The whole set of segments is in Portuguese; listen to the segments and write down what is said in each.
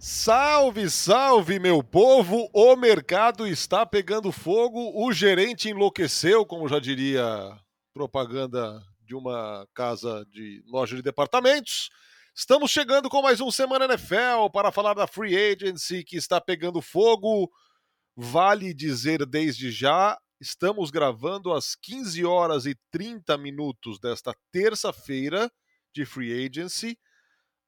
Salve, salve, meu povo! O mercado está pegando fogo, o gerente enlouqueceu, como já diria propaganda de uma casa de loja de departamentos. Estamos chegando com mais um Semana NFL para falar da Free Agency que está pegando fogo. Vale dizer desde já, estamos gravando às 15 horas e 30 minutos desta terça-feira de Free Agency.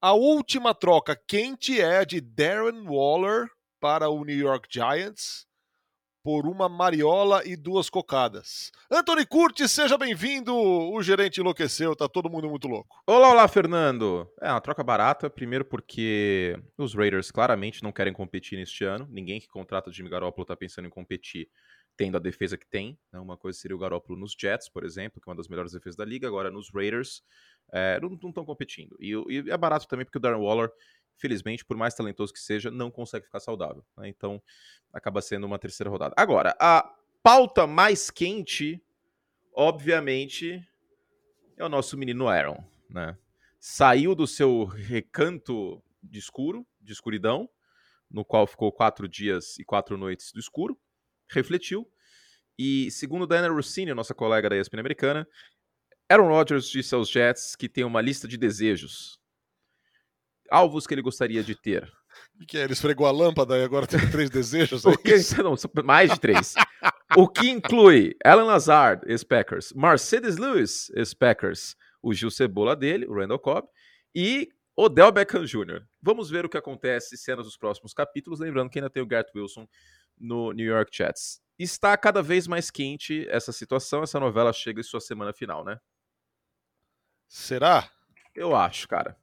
A última troca quente é a de Darren Waller para o New York Giants por uma mariola e duas cocadas. Anthony Curtis, seja bem-vindo. O gerente enlouqueceu, tá todo mundo muito louco. Olá, olá, Fernando. É uma troca barata, primeiro porque os Raiders claramente não querem competir neste ano. Ninguém que contrata o Jimmy Garoppolo tá pensando em competir tendo a defesa que tem. Né? Uma coisa seria o Garoppolo nos Jets, por exemplo, que é uma das melhores defesas da liga. Agora nos Raiders é, não estão competindo. E, e, é barato também porque o Darren Waller, felizmente, por mais talentoso que seja, não consegue ficar saudável. Né? Então acaba sendo uma terceira rodada. Agora, a pauta mais quente, obviamente, é o nosso menino Aaron. Né? Saiu do seu recanto de escuro, de escuridão, no qual ficou quatro dias e quatro noites do escuro, refletiu. E segundo Diana Rossini, nossa colega da ESPN americana, Aaron Rodgers disse aos Jets que tem uma lista de desejos. Alvos que ele gostaria de ter. O que é? Ele esfregou a lâmpada e agora tem três desejos? É que, não, mais de três. o que inclui Alan Lazard, ex-Packers, Mercedes Lewis, ex-Packers, o Gil Cebola dele, o Randall Cobb, e Odell Beckham Jr. Vamos ver o que acontece cenas dos próximos capítulos, lembrando que ainda tem o Garrett Wilson no New York Jets. Está cada vez mais quente essa situação, essa novela chega em sua semana final, né? Será? Eu acho, cara.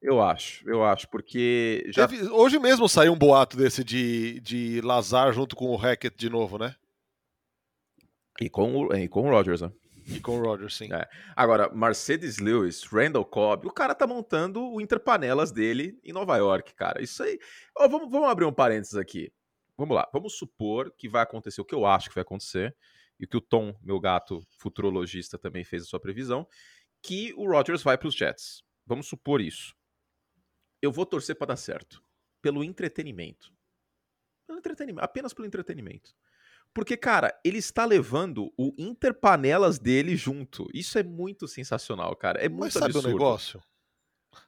Eu acho, eu acho, porque já... Teve, hoje mesmo saiu um boato desse de, de Lazar junto com o Hackett de novo, né? E com o, e com o Rodgers, né? E com o Rodgers, sim. É. Agora, Mercedes Lewis, Randall Cobb, o cara tá montando o Interpanelas dele em Nova York, cara. Isso aí. Oh, vamos, vamos abrir um parênteses aqui. Vamos lá. Vamos supor que vai acontecer o que eu acho que vai acontecer, e o que o Tom, meu gato futurologista, também fez a sua previsão, que o Rodgers vai para os Jets. Vamos supor isso. Eu vou torcer para dar certo. Pelo entretenimento. Pelo entretenimento. Apenas pelo entretenimento. Porque, cara, ele está levando o Interpanelas dele junto. Isso é muito sensacional, cara. É muito Mas sabe absurdo. o negócio?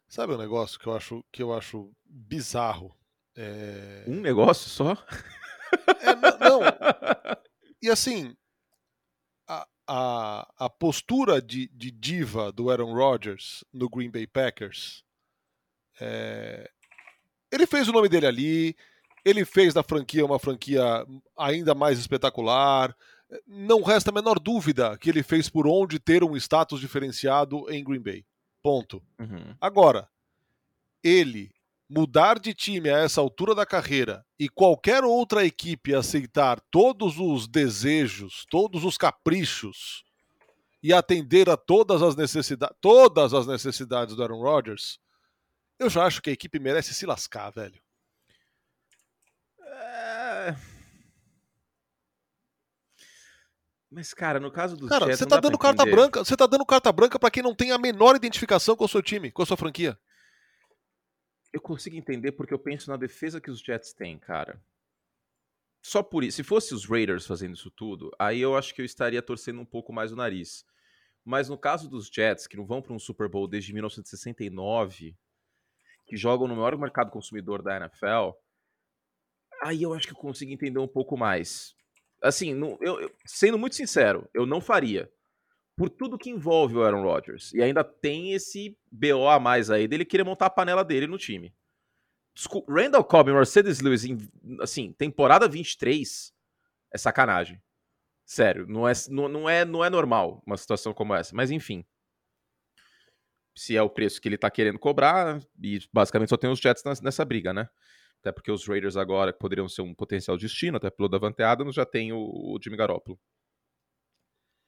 Sabe o negócio que eu acho, que eu acho bizarro? É... Um negócio só? É, não, não. E assim, a, a postura de, de diva do Aaron Rodgers no Green Bay Packers. É, ele fez o nome dele ali, ele fez da franquia uma franquia ainda mais espetacular. Não resta a menor dúvida que ele fez por onde ter um status diferenciado em Green Bay. Ponto. Uhum. Agora, ele mudar de time a essa altura da carreira e qualquer outra equipe aceitar todos os desejos, todos os caprichos e atender a todas as necessidades, todas as necessidades do Aaron Rodgers, eu já acho que a equipe merece se lascar, velho. É... Mas, cara, no caso do Cara, você tá dando carta branca. Você tá dando carta branca para quem não tem a menor identificação com o seu time, com a sua franquia eu consigo entender porque eu penso na defesa que os Jets têm, cara. Só por isso. Se fosse os Raiders fazendo isso tudo, aí eu acho que eu estaria torcendo um pouco mais o nariz. Mas no caso dos Jets, que não vão para um Super Bowl desde 1969, que jogam no maior mercado consumidor da NFL, aí eu acho que eu consigo entender um pouco mais. Assim, eu, eu, sendo muito sincero, eu não faria por tudo que envolve o Aaron Rodgers. E ainda tem esse BO a mais aí dele querer montar a panela dele no time. Randall Cobb e Mercedes Lewis, em, assim, temporada 23 é sacanagem. Sério, não é, não, não, é, não é normal uma situação como essa. Mas enfim. Se é o preço que ele tá querendo cobrar, e basicamente só tem os Jets nessa briga, né? Até porque os Raiders agora poderiam ser um potencial destino, até pelo Davante Adams, já tem o, o Jimmy Garoppolo.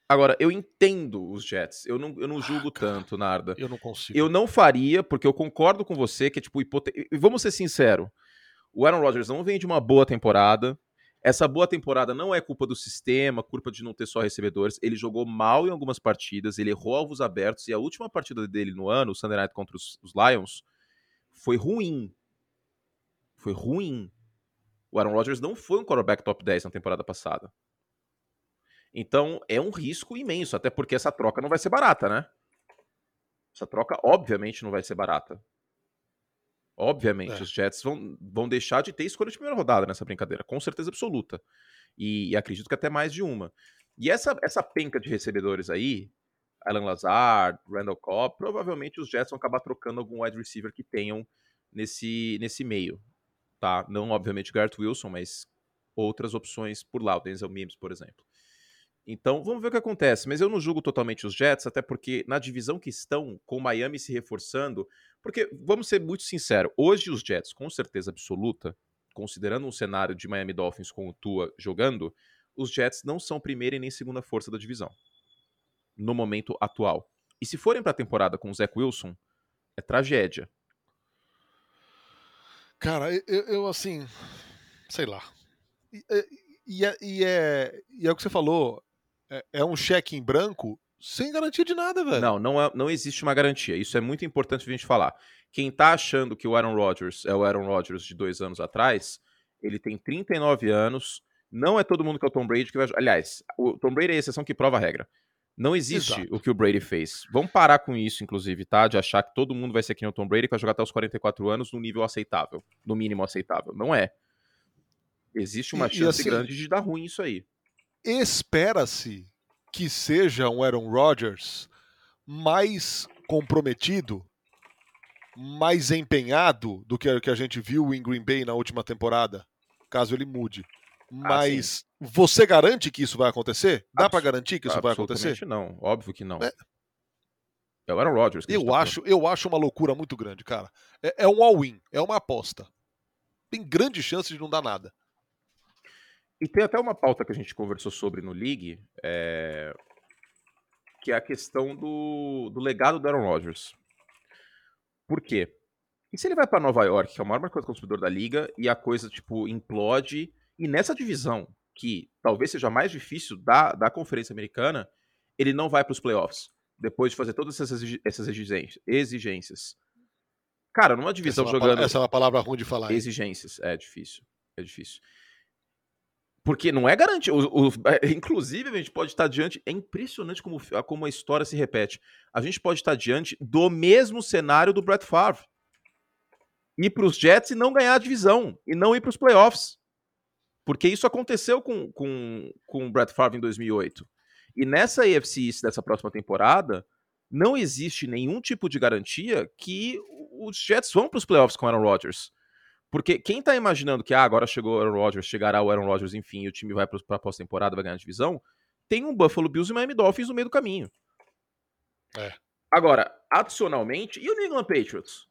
Agora, eu entendo os Jets. Eu não, eu não julgo ah, tanto, Narda. Eu não consigo. Eu não faria, porque eu concordo com você que é tipo. Hipote... Vamos ser sinceros. O Aaron Rodgers não vem de uma boa temporada. Essa boa temporada não é culpa do sistema, culpa de não ter só recebedores. Ele jogou mal em algumas partidas, ele errou alvos abertos. E a última partida dele no ano, o Sunday Night contra os, os Lions, foi ruim. Foi ruim. O Aaron Rodgers não foi um quarterback top 10 na temporada passada. Então é um risco imenso, até porque essa troca não vai ser barata, né? Essa troca, obviamente, não vai ser barata. Obviamente, é. os Jets vão, vão deixar de ter escolha de primeira rodada nessa brincadeira, com certeza absoluta. E, e, acredito que até mais de uma. E essa, essa penca de recebedores aí, Alan Lazard, Randall Cobb, provavelmente os Jets vão acabar trocando algum wide receiver que tenham nesse, nesse meio. Tá? Não, obviamente, Garrett Wilson, mas outras opções por lá, o Denzel Mims, por exemplo. Então, vamos ver o que acontece. Mas eu não julgo totalmente os Jets, até porque na divisão que estão, com o Miami se reforçando. Porque, vamos ser muito sinceros, hoje os Jets, com certeza absoluta, considerando um cenário de Miami Dolphins com o Tua jogando, os Jets não são primeira e nem segunda força da divisão. No momento atual. E se forem para a temporada com o Zach Wilson, é tragédia. Cara, eu, eu assim. Sei lá. E, e, é, e, é, e é o que você falou é, é um cheque em branco sem garantia de nada, velho. Não, não, é, não existe uma garantia. Isso é muito importante a gente falar. Quem tá achando que o Aaron Rodgers é o Aaron Rodgers de dois anos atrás, ele tem 39 anos. Não é todo mundo que é o Tom Brady que vai. Aliás, o Tom Brady é a exceção que prova a regra. Não existe Exato. o que o Brady fez. Vamos parar com isso, inclusive, tá? De achar que todo mundo vai ser que nem o Tom Brady que vai jogar até os 44 anos no nível aceitável. No mínimo aceitável. Não é. Existe uma e, chance e assim, grande de dar ruim isso aí espera-se que seja um Aaron Rodgers mais comprometido, mais empenhado do que a gente viu em Green Bay na última temporada, caso ele mude. Ah, Mas ah, você garante que isso vai acontecer? Dá para garantir que isso vai acontecer? Não, óbvio que não. É, é o Aaron Rodgers. eu tá acho, eu acho uma loucura muito grande, cara. É, é um all-in, é uma aposta. Tem grande chance de não dar nada. E tem até uma pauta que a gente conversou sobre no League, é... que é a questão do, do legado do Aaron Rodgers. Por quê? E se ele vai para Nova York, que é o maior mercado consumidor da liga, e a coisa, tipo, implode, e nessa divisão, que talvez seja mais difícil da, da Conferência Americana, ele não vai para os playoffs, depois de fazer todas essas, essas exigências. Cara, numa divisão essa é jogando. Essa é uma palavra ruim de falar. Exigências, é difícil. É difícil. Porque não é garantido. É, inclusive, a gente pode estar diante. É impressionante como, como a história se repete. A gente pode estar diante do mesmo cenário do Brett Favre. Ir para os Jets e não ganhar a divisão. E não ir para os playoffs. Porque isso aconteceu com, com, com o Brett Favre em 2008. E nessa AFC dessa próxima temporada, não existe nenhum tipo de garantia que os Jets vão para os playoffs com Aaron Rodgers. Porque quem tá imaginando que ah, agora chegou o Aaron Rodgers, chegará o Aaron Rodgers, enfim, e o time vai para a pós-temporada, vai ganhar a divisão, tem um Buffalo Bills e Miami Dolphins no meio do caminho. É. Agora, adicionalmente, e o New England Patriots?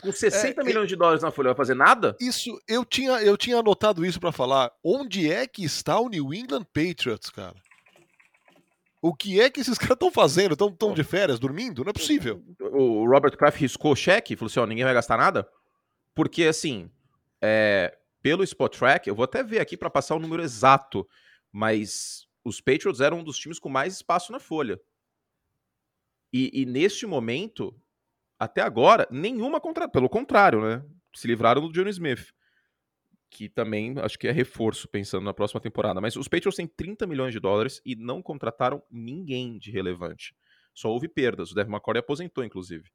Com 60 é, milhões de dólares na folha, vai fazer nada? Isso, eu tinha, eu tinha anotado isso para falar. Onde é que está o New England Patriots, cara? O que é que esses caras estão fazendo? Estão de férias, dormindo? Não é possível. O Robert Kraft riscou o cheque, falou assim: ó, ninguém vai gastar nada. Porque, assim, é, pelo Spot Track, eu vou até ver aqui para passar o número exato, mas os Patriots eram um dos times com mais espaço na folha. E, e neste momento, até agora, nenhuma contra. Pelo contrário, né? Se livraram do Johnny Smith. Que também acho que é reforço pensando na próxima temporada. Mas os Patriots têm 30 milhões de dólares e não contrataram ninguém de relevante. Só houve perdas. O Devin McCourty aposentou, inclusive.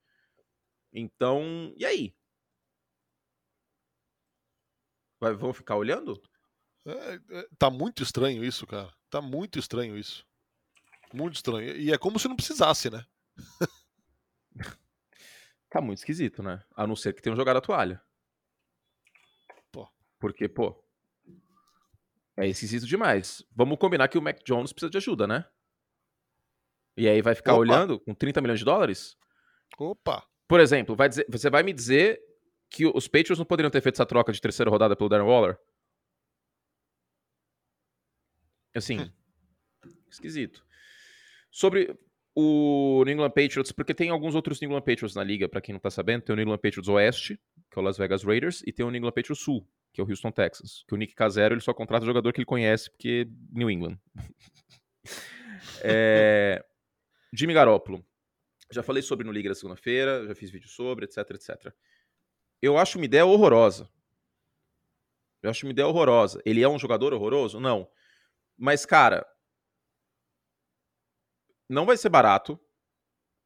Então, e aí? Vai, vão ficar olhando? É, é, tá muito estranho isso, cara. Tá muito estranho isso. Muito estranho. E é como se não precisasse, né? tá muito esquisito, né? A não ser que tenham jogado a toalha. Pô. Porque, pô. É esquisito demais. Vamos combinar que o Mac Jones precisa de ajuda, né? E aí vai ficar Opa. olhando com 30 milhões de dólares? Opa! Por exemplo, vai dizer, você vai me dizer que os Patriots não poderiam ter feito essa troca de terceira rodada pelo Darren Waller? Assim, hum. esquisito. Sobre o New England Patriots, porque tem alguns outros New England Patriots na liga, para quem não tá sabendo. Tem o New England Patriots Oeste, que é o Las Vegas Raiders, e tem o New England Patriots Sul, que é o Houston Texans. Que o Nick Casero ele só contrata o jogador que ele conhece, porque New England. é... Jimmy Garoppolo. Já falei sobre no Liga da segunda-feira, já fiz vídeo sobre, etc, etc eu acho uma ideia horrorosa. Eu acho uma ideia horrorosa. Ele é um jogador horroroso? Não. Mas, cara, não vai ser barato.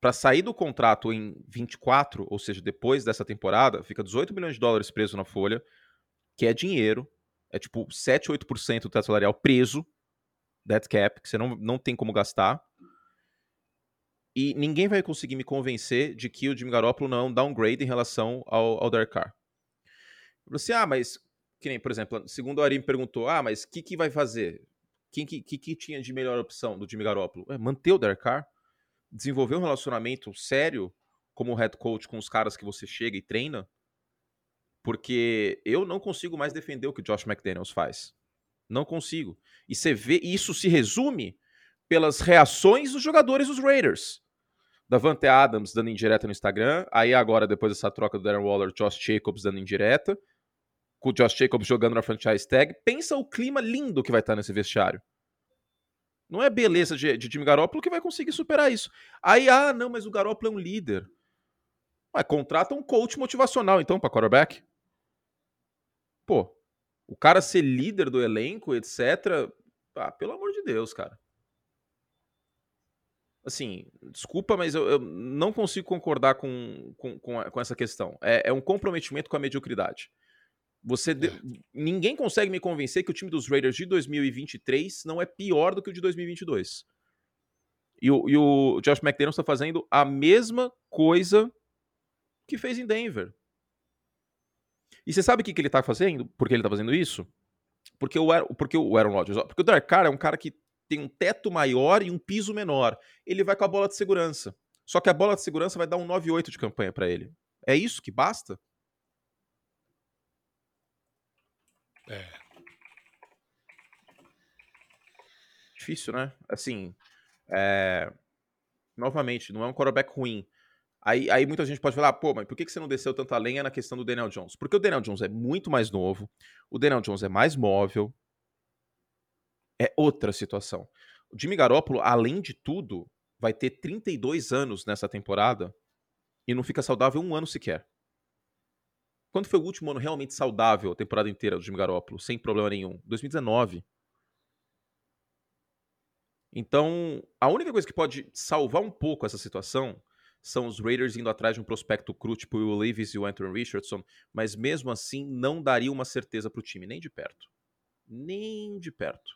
Para sair do contrato em 24, ou seja, depois dessa temporada, fica 18 milhões de dólares preso na folha, que é dinheiro. É tipo 7, 8% do teto salarial preso, dead cap, que você não, não tem como gastar. E ninguém vai conseguir me convencer de que o Jimmy Garoppolo não é um downgrade em relação ao, ao Derek Carr. Você, assim, ah, mas, que nem, por exemplo, segundo o Ari me perguntou, ah, mas o que, que vai fazer? Quem que, que, que, tinha de melhor opção do Jimmy Garoppolo? É, manter o Derek Carr, desenvolver um relacionamento sério como head coach com os caras que você chega e treina, porque eu não consigo mais defender o que o Josh McDaniels faz. Não consigo. E você vê, isso se resume pelas reações dos jogadores dos Raiders. Davante Adams dando indireta no Instagram, aí agora, depois dessa troca do Darren Waller, Josh Jacobs dando indireta, com o Josh Jacobs jogando na franchise tag. Pensa o clima lindo que vai estar nesse vestiário. Não é beleza de, de Garoppolo que vai conseguir superar isso. Aí, ah, não, mas o Garoppolo é um líder. Mas contrata um coach motivacional, então, para quarterback. Pô, o cara ser líder do elenco, etc. Ah, pelo amor de Deus, cara assim, desculpa, mas eu, eu não consigo concordar com, com, com, com essa questão. É, é, um comprometimento com a mediocridade. Você de... É. Ninguém consegue me convencer que o time dos Raiders de 2023 não é pior do que o de 2022. E o, e o Josh McDaniels está fazendo a mesma coisa que fez em Denver. E você sabe o que, que ele está fazendo? Por que ele está fazendo isso? Porque o, porque o Aaron Rodgers, porque o Derek Carr é um cara que tem um teto maior e um piso menor. Ele vai com a bola de segurança. Só que a bola de segurança vai dar um 9-8 de campanha para ele. É isso que basta? É. Difícil, né? Assim, é... novamente, não é um quarterback ruim. Aí, aí muita gente pode falar, pô, mas por que você não desceu tanta lenha na questão do Daniel Jones? Porque o Daniel Jones é muito mais novo, o Daniel Jones é mais móvel, é outra situação. O Jimmy Garoppolo, além de tudo, vai ter 32 anos nessa temporada e não fica saudável um ano sequer. Quando foi o último ano realmente saudável a temporada inteira do Jimmy Garoppolo, sem problema nenhum? 2019. Então, a única coisa que pode salvar um pouco essa situação são os Raiders indo atrás de um prospecto cru, tipo o Levis e o Anthony Richardson, mas mesmo assim não daria uma certeza para o time, nem de perto. Nem de perto.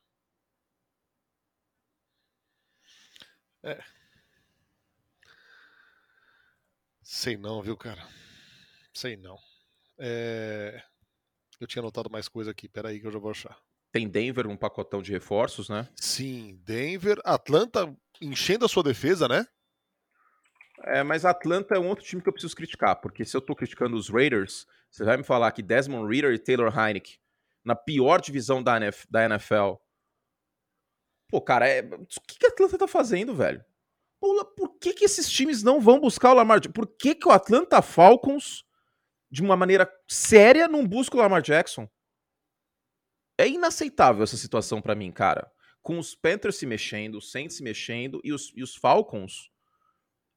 É. Sei não, viu, cara? Sei não. É... Eu tinha anotado mais coisa aqui, peraí que eu já vou achar. Tem Denver, um pacotão de reforços, né? Sim, Denver, Atlanta enchendo a sua defesa, né? É, mas Atlanta é um outro time que eu preciso criticar, porque se eu tô criticando os Raiders, você vai me falar que Desmond Reader e Taylor Heineck, na pior divisão da, NFL, Pô, cara, é... o que, que a Atlanta tá fazendo, velho? Por que, que esses times não vão buscar o Lamar Jackson? Por que, que o Atlanta Falcons, de uma maneira séria, não busca o Lamar Jackson? É inaceitável essa situação para mim, cara. Com os Panthers se mexendo, os Saints se mexendo e os, e os Falcons.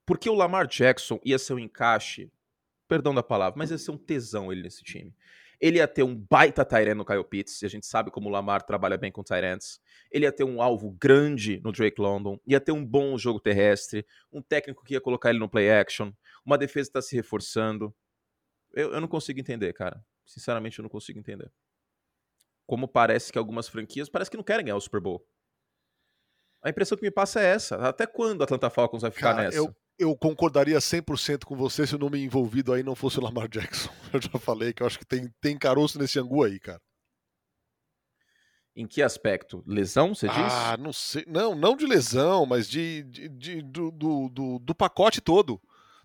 Porque o Lamar Jackson ia ser um encaixe, perdão da palavra, mas ia ser um tesão ele nesse time. Ele ia ter um baita Tyrant no Kyle Pitts, e a gente sabe como o Lamar trabalha bem com Tyrants. Ele ia ter um alvo grande no Drake London, ia ter um bom jogo terrestre, um técnico que ia colocar ele no play action, uma defesa está se reforçando. Eu, eu não consigo entender, cara. Sinceramente, eu não consigo entender. Como parece que algumas franquias parece que não querem ganhar o Super Bowl. A impressão que me passa é essa. Até quando a Atlanta Falcons vai ficar cara, nessa? Eu, eu concordaria 100% com você se o nome envolvido aí não fosse o Lamar Jackson. Eu já falei que eu acho que tem, tem caroço nesse angu aí, cara. Em que aspecto? Lesão, você diz? Ah, não sei. Não, não de lesão, mas de, de, de do, do, do, do, pacote todo.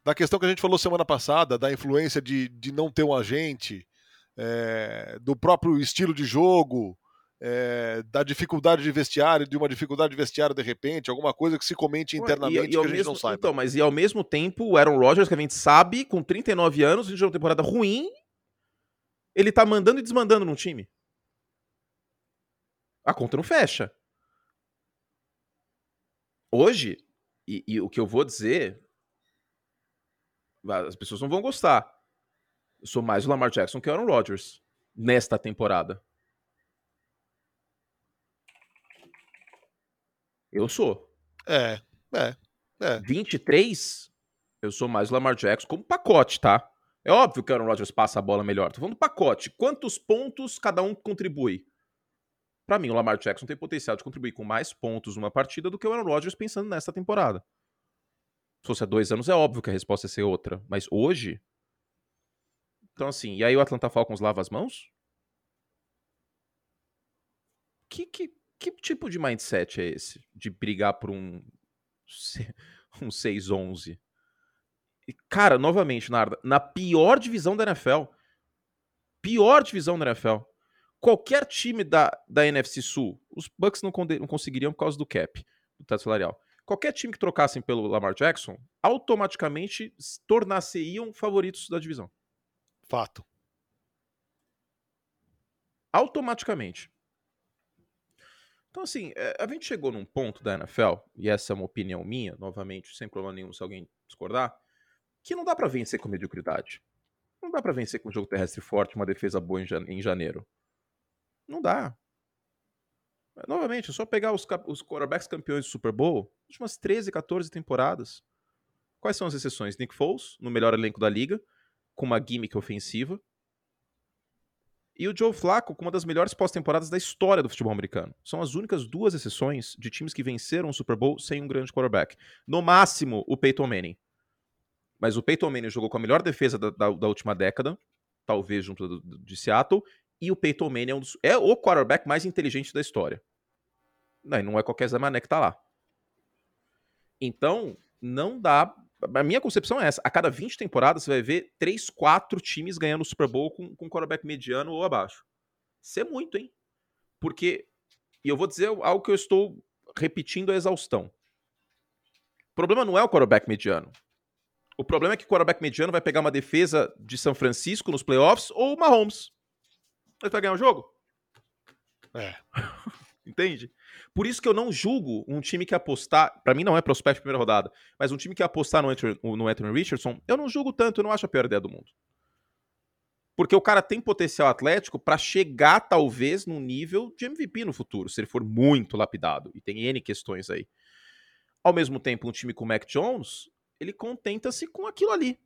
Da questão que a gente falou semana passada, da influência de, de não ter um agente, é, do próprio estilo de jogo é, da dificuldade de vestiário, de uma dificuldade de vestiário de repente, alguma coisa que se comente internamente e, e que a gente mesmo, não saiba. Então, mas e ao mesmo tempo, o Aaron Rodgers, que a gente sabe, com 39 anos, de uma temporada ruim, ele tá mandando e desmandando num time. A conta não fecha. Hoje, e, e o que eu vou dizer, as pessoas não vão gostar. Eu sou mais o Lamar Jackson que o Aaron Rodgers nesta temporada. Eu sou. É, é, é. 23, eu sou mais o Lamar Jackson como pacote, tá? É óbvio que o Aaron Rodgers passa a bola melhor. Tô falando do pacote. Quantos pontos cada um contribui? Para mim, o Lamar Jackson tem potencial de contribuir com mais pontos numa partida do que o Aaron Rodgers pensando nesta temporada. Se fosse há dois anos, é óbvio que a resposta ia ser outra. Mas hoje. Então, assim, e aí o Atlanta Falcons lava as mãos? Que, que, que tipo de mindset é esse? De brigar por um, um 6-11? Cara, novamente, Narda, na pior divisão da NFL. Pior divisão da NFL. Qualquer time da, da NFC Sul, os Bucks não, não conseguiriam por causa do cap, do teto salarial. Qualquer time que trocassem pelo Lamar Jackson, automaticamente tornar-se-iam favoritos da divisão. Fato. Automaticamente. Então, assim, é, a gente chegou num ponto da NFL, e essa é uma opinião minha, novamente, sem problema nenhum se alguém discordar, que não dá para vencer com mediocridade. Não dá para vencer com um jogo terrestre forte, uma defesa boa em janeiro. Não dá. Novamente, é só pegar os, os quarterbacks campeões do Super Bowl, últimas 13, 14 temporadas. Quais são as exceções? Nick Foles, no melhor elenco da liga, com uma gimmick ofensiva, e o Joe Flacco com uma das melhores pós-temporadas da história do futebol americano. São as únicas duas exceções de times que venceram o Super Bowl sem um grande quarterback. No máximo, o Peyton Manning. Mas o Peyton Manning jogou com a melhor defesa da, da, da última década, talvez junto do, de Seattle, e o Peyton Manning é, um dos, é, o quarterback mais inteligente da história. Não, não é qualquer Zé Mané que tá lá. Então, não dá a minha concepção é essa. A cada 20 temporadas você vai ver 3, 4 times ganhando o Super Bowl com, com quarterback mediano ou abaixo. Isso é muito, hein? Porque, e eu vou dizer algo que eu estou repetindo a exaustão. O problema não é o quarterback mediano. O problema é que o quarterback mediano vai pegar uma defesa de São Francisco nos playoffs ou o Mahomes. Ele vai ganhar o jogo? É. Entende? Por isso que eu não julgo um time que apostar. para mim não é prospect primeira rodada, mas um time que apostar no Anthony, no Anthony Richardson, eu não julgo tanto, eu não acho a pior ideia do mundo. Porque o cara tem potencial atlético para chegar, talvez, num nível de MVP no futuro, se ele for muito lapidado. E tem N questões aí. Ao mesmo tempo, um time com o Mac Jones, ele contenta-se com aquilo ali.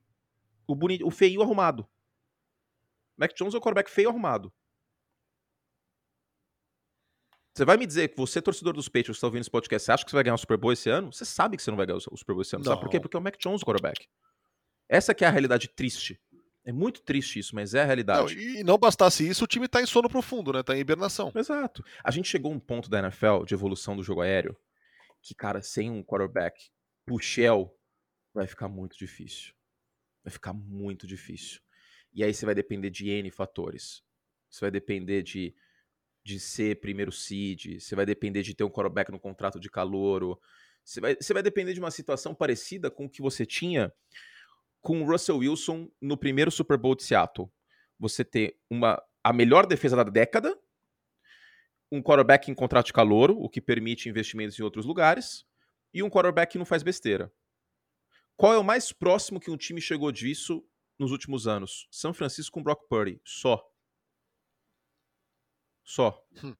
O, bonito, o feio arrumado. Mac Jones é o quarterback feio arrumado. Você vai me dizer que você, torcedor dos Patriots, que está ouvindo esse podcast, você acha que você vai ganhar o Super Bowl esse ano? Você sabe que você não vai ganhar o Super Bowl esse ano. Não. Sabe por quê? Porque é o Mac Jones o quarterback. Essa que é a realidade triste. É muito triste isso, mas é a realidade. Não, e não bastasse isso, o time está em sono profundo, né? Tá em hibernação. Exato. A gente chegou a um ponto da NFL de evolução do jogo aéreo que, cara, sem um quarterback puxel, vai ficar muito difícil. Vai ficar muito difícil. E aí você vai depender de N fatores. Você vai depender de de ser primeiro seed, você vai depender de ter um quarterback no contrato de calouro, você vai, você vai depender de uma situação parecida com o que você tinha com o Russell Wilson no primeiro Super Bowl de Seattle. Você ter uma, a melhor defesa da década, um quarterback em contrato de calouro, o que permite investimentos em outros lugares, e um quarterback que não faz besteira. Qual é o mais próximo que um time chegou disso nos últimos anos? São Francisco com Brock Purdy, só. Só. Hum.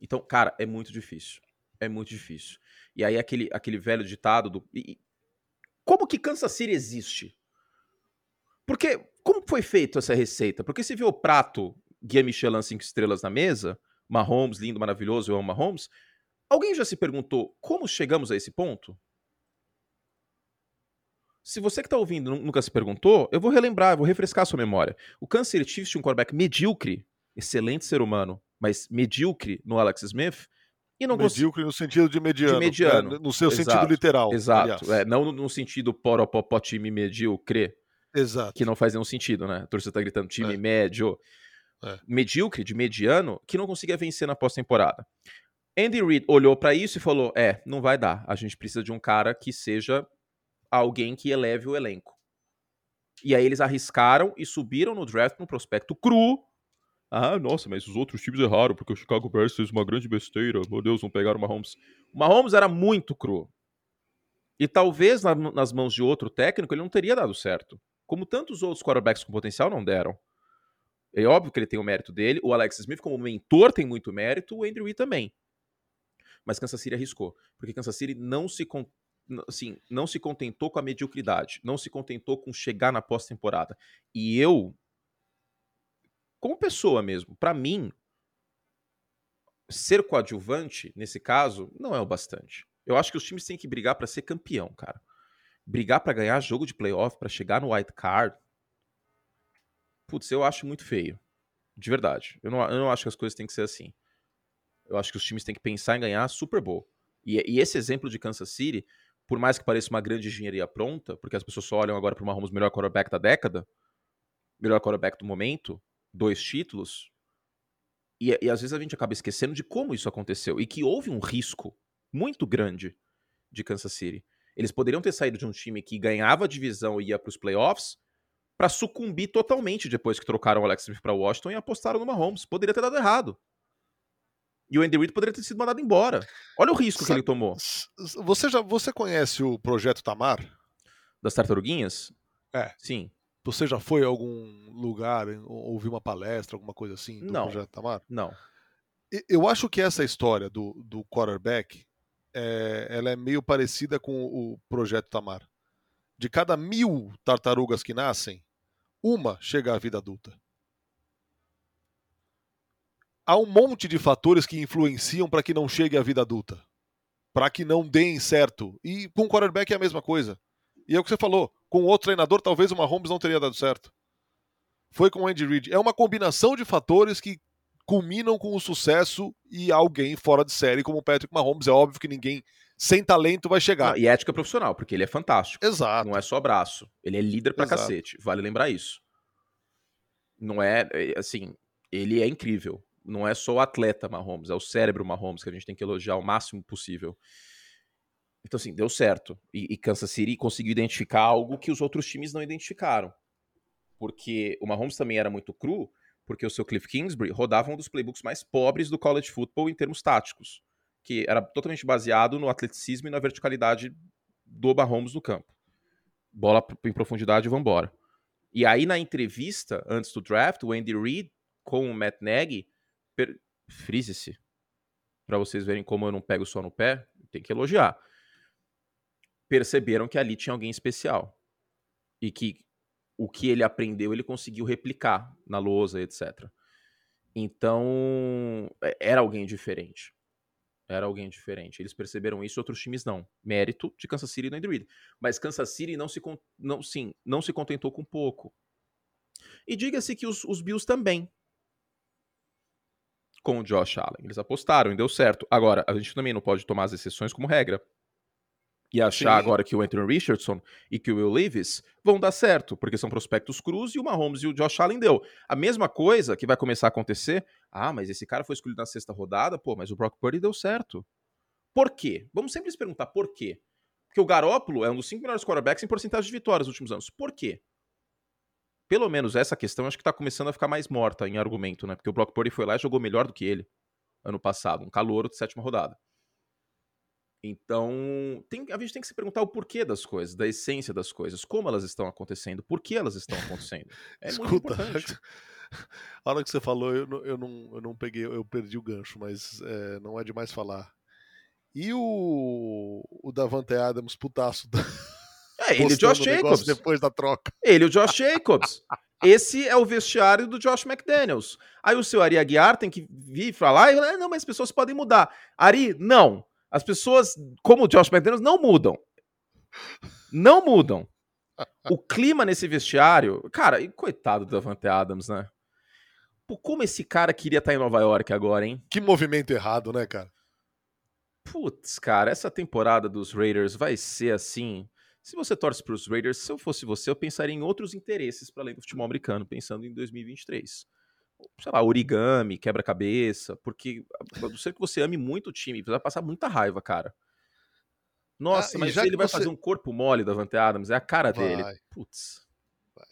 Então, cara, é muito difícil. É muito difícil. E aí aquele, aquele velho ditado do. E, como que Kansas City existe? Porque. Como foi feita essa receita? Porque você vê o prato Guia Michelin 5 estrelas na mesa, Mahomes, lindo, maravilhoso, eu amo Mahomes. Alguém já se perguntou como chegamos a esse ponto? Se você que está ouvindo nunca se perguntou, eu vou relembrar, eu vou refrescar a sua memória. O Kansas City Chiefs tinha um quarterback medíocre, excelente ser humano, mas medíocre no Alex Smith. E não medíocre no sentido de mediano, de mediano. Né? no seu exato, sentido literal. Exato, é, não no sentido poropopó time medíocre. Exato. Que não faz nenhum sentido, né? A torcida tá gritando time é. médio. É. Medíocre, de mediano, que não conseguia vencer na pós-temporada. Andy Reid olhou para isso e falou: É, não vai dar. A gente precisa de um cara que seja alguém que eleve o elenco. E aí eles arriscaram e subiram no draft um prospecto cru, ah, nossa, mas os outros times erraram porque o Chicago Bears fez uma grande besteira. Meu Deus, não pegaram o Mahomes. O Mahomes era muito cru. E talvez na, nas mãos de outro técnico ele não teria dado certo. Como tantos outros quarterbacks com potencial não deram. É óbvio que ele tem o mérito dele. O Alex Smith, como mentor, tem muito mérito. O Andrew Reid também. mas Kansas City arriscou, porque Kansas City não se assim, não se contentou com a mediocridade, não se contentou com chegar na pós-temporada. E eu como pessoa mesmo, para mim ser coadjuvante nesse caso não é o bastante. Eu acho que os times têm que brigar para ser campeão, cara. Brigar para ganhar jogo de playoff, para chegar no white card. Putz, eu acho muito feio. De verdade. Eu não, eu não acho que as coisas têm que ser assim. Eu acho que os times têm que pensar em ganhar Super Bowl. E, e esse exemplo de Kansas City, por mais que pareça uma grande engenharia pronta, porque as pessoas só olham agora para o Mahomes melhor quarterback da década, melhor quarterback do momento, dois títulos, e, e às vezes a gente acaba esquecendo de como isso aconteceu e que houve um risco muito grande de Kansas City. Eles poderiam ter saído de um time que ganhava a divisão e ia para os playoffs para sucumbir totalmente depois que trocaram o Alex Smith para Washington e apostaram no Mahomes. Poderia ter dado errado. E o Andy Reid poderia ter sido mandado embora. Olha o risco Sabe, que ele tomou. Você já você conhece o projeto Tamar? Das tartaruguinhas? É. Sim. Você já foi a algum lugar, ouviu uma palestra, alguma coisa assim do Não. projeto Tamar? Não. Eu acho que essa história do, do quarterback é, ela é meio parecida com o projeto Tamar. De cada mil tartarugas que nascem, uma chega à vida adulta. Há um monte de fatores que influenciam para que não chegue à vida adulta. Para que não deem certo. E com o quarterback é a mesma coisa. E é o que você falou. Com outro treinador, talvez o Mahomes não teria dado certo. Foi com o Andy Reid. É uma combinação de fatores que culminam com o sucesso e alguém fora de série como o Patrick Mahomes. É óbvio que ninguém sem talento vai chegar. Não, e ética profissional, porque ele é fantástico. Exato. Não é só braço. Ele é líder pra Exato. cacete. Vale lembrar isso. Não é, é, assim, ele é incrível. Não é só o atleta Mahomes, é o cérebro Mahomes que a gente tem que elogiar o máximo possível. Então, assim, deu certo. E, e Kansas City conseguiu identificar algo que os outros times não identificaram. Porque o Mahomes também era muito cru, porque o seu Cliff Kingsbury rodava um dos playbooks mais pobres do college football em termos táticos, que era totalmente baseado no atleticismo e na verticalidade do Mahomes no campo. Bola em profundidade e vambora. E aí, na entrevista, antes do draft, o Andy Reid com o Matt Nagy, per... frise-se, para vocês verem como eu não pego só no pé, tem que elogiar. Perceberam que ali tinha alguém especial. E que o que ele aprendeu, ele conseguiu replicar na lousa, etc. Então, é, era alguém diferente. Era alguém diferente. Eles perceberam isso, outros times não. Mérito de Kansas City e do Andy Reid. Mas Kansas City não se, não, sim, não se contentou com pouco. E diga-se que os, os Bills também. Com o Josh Allen. Eles apostaram e deu certo. Agora, a gente também não pode tomar as exceções como regra e achar Sim. agora que o Anthony Richardson e que o Will Levis vão dar certo, porque são prospectos cruz e o Mahomes e o Josh Allen deu. A mesma coisa que vai começar a acontecer, ah, mas esse cara foi escolhido na sexta rodada, pô, mas o Brock Purdy deu certo. Por quê? Vamos sempre se perguntar por quê. Porque o Garópolo é um dos cinco melhores quarterbacks em porcentagem de vitórias nos últimos anos. Por quê? Pelo menos essa questão acho que tá começando a ficar mais morta em argumento, né? Porque o Brock Purdy foi lá e jogou melhor do que ele ano passado, um calouro de sétima rodada. Então, tem, a gente tem que se perguntar o porquê das coisas, da essência das coisas, como elas estão acontecendo, por que elas estão acontecendo. É Escuta, muito importante. A hora que você falou, eu não, eu não, eu não peguei, eu perdi o gancho, mas é, não é demais falar. E o, o Davante Adams, putaço. Da... É, ele e o Josh Jacobs. Depois da troca. Ele e o Josh Jacobs. Esse é o vestiário do Josh McDaniels. Aí o seu Ari Aguiar tem que vir falar, ah, não, mas as pessoas podem mudar. Ari, não. As pessoas, como o Josh McDaniels, não mudam. Não mudam. O clima nesse vestiário. Cara, e coitado do Davante Adams, né? Pô, como esse cara queria estar em Nova York agora, hein? Que movimento errado, né, cara? Putz, cara, essa temporada dos Raiders vai ser assim. Se você torce para os Raiders, se eu fosse você, eu pensaria em outros interesses para além do futebol americano, pensando em 2023 sei lá, origami, quebra-cabeça, porque a não ser que você ame muito o time, você vai passar muita raiva, cara. Nossa, ah, mas ele vai você... fazer um corpo mole da Vante Adams, é a cara vai. dele. Putz. Vai.